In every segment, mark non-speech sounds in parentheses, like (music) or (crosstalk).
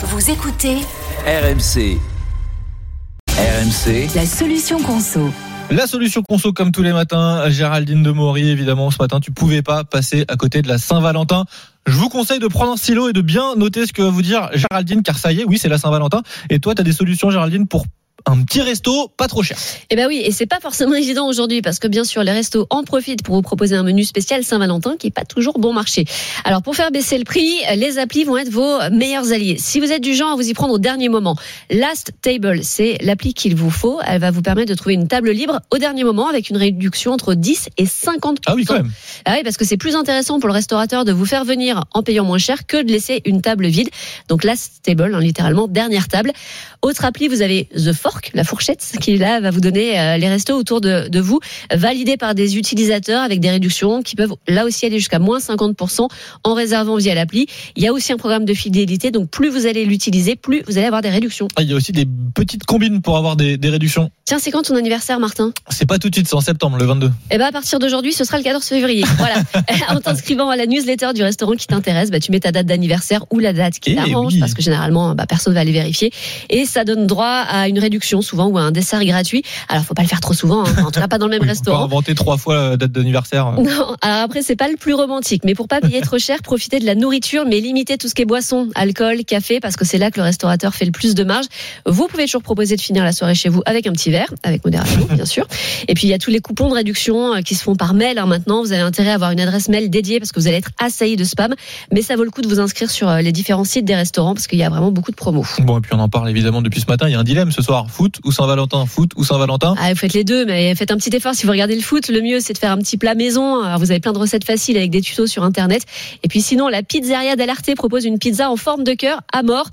Vous écoutez RMC. RMC. la solution conso. La solution conso comme tous les matins, Géraldine de Maury évidemment ce matin tu pouvais pas passer à côté de la Saint-Valentin. Je vous conseille de prendre un stylo et de bien noter ce que va vous dire Géraldine car ça y est, oui c'est la Saint-Valentin et toi tu as des solutions Géraldine pour un petit resto pas trop cher. Eh ben oui, et c'est pas forcément (laughs) évident aujourd'hui parce que bien sûr les restos en profitent pour vous proposer un menu spécial Saint-Valentin qui est pas toujours bon marché. Alors pour faire baisser le prix, les applis vont être vos meilleurs alliés. Si vous êtes du genre à vous y prendre au dernier moment, Last Table, c'est l'appli qu'il vous faut. Elle va vous permettre de trouver une table libre au dernier moment avec une réduction entre 10 et 50 Ah oui quand même. Ah oui, parce que c'est plus intéressant pour le restaurateur de vous faire venir en payant moins cher que de laisser une table vide. Donc Last Table, hein, littéralement dernière table. Autre appli, vous avez The Fork, la fourchette, qui là va vous donner euh, les restos autour de, de vous, validés par des utilisateurs avec des réductions qui peuvent là aussi aller jusqu'à moins 50% en réservant via l'appli. Il y a aussi un programme de fidélité, donc plus vous allez l'utiliser, plus vous allez avoir des réductions. Ah, il y a aussi des petites combines pour avoir des, des réductions. Tiens, c'est quand ton anniversaire, Martin? C'est pas tout de suite, c'est en septembre, le 22. Eh ben à partir d'aujourd'hui, ce sera le 14 février. Voilà. (laughs) en t'inscrivant à la newsletter du restaurant qui t'intéresse, bah, tu mets ta date d'anniversaire ou la date qui Eh t'arrange, oui. parce que généralement, bah, personne va aller vérifier. Et ça donne droit à une réduction souvent ou un dessert gratuit. Alors, faut pas le faire trop souvent, hein. en tout cas pas dans le même (laughs) Oui, faut pas restaurant. inventer trois fois la date d'anniversaire. (laughs) Non, alors après c'est pas le plus romantique, mais pour pas payer trop cher, profitez de la nourriture, mais limitez tout ce qui est boisson, alcool, café, parce que c'est là que le restaurateur fait le plus de marge. Vous pouvez toujours proposer de finir la soirée chez vous avec un petit verre, avec modération (laughs) bien sûr. Et puis il y a tous les coupons de réduction euh, qui se font par mail hein, maintenant. Vous avez intérêt à avoir une adresse mail dédiée parce que vous allez être assailli de spam, mais ça vaut le coup de vous inscrire sur euh, les différents sites des restaurants parce qu'il y a vraiment beaucoup de promos. Bon et puis on en parle évidemment depuis ce matin, il y a un dilemme ce soir, foot ou Saint-Valentin, foot ou Saint-Valentin. Ah, vous faites les deux, mais faites un petit effort. Si vous regardez le foot, le mieux c'est de faire un petit plat maison. Alors, vous avez plein de recettes faciles avec des tutos sur internet. Et puis sinon, la pizzeria d'Alarté propose une pizza en forme de cœur à mort,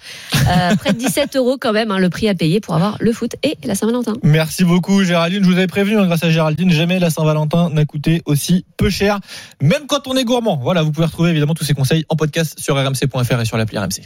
Euh, près de 17 euros quand même, hein, le prix à payer pour avoir le foot et la Saint-Valentin. Merci beaucoup Géraldine, je vous avais prévenu hein, grâce à Géraldine, jamais la Saint-Valentin n'a coûté aussi peu cher, même quand on est gourmand. Voilà, vous pouvez retrouver évidemment tous ces conseils en podcast sur rmc.fr et sur l'appli RMC.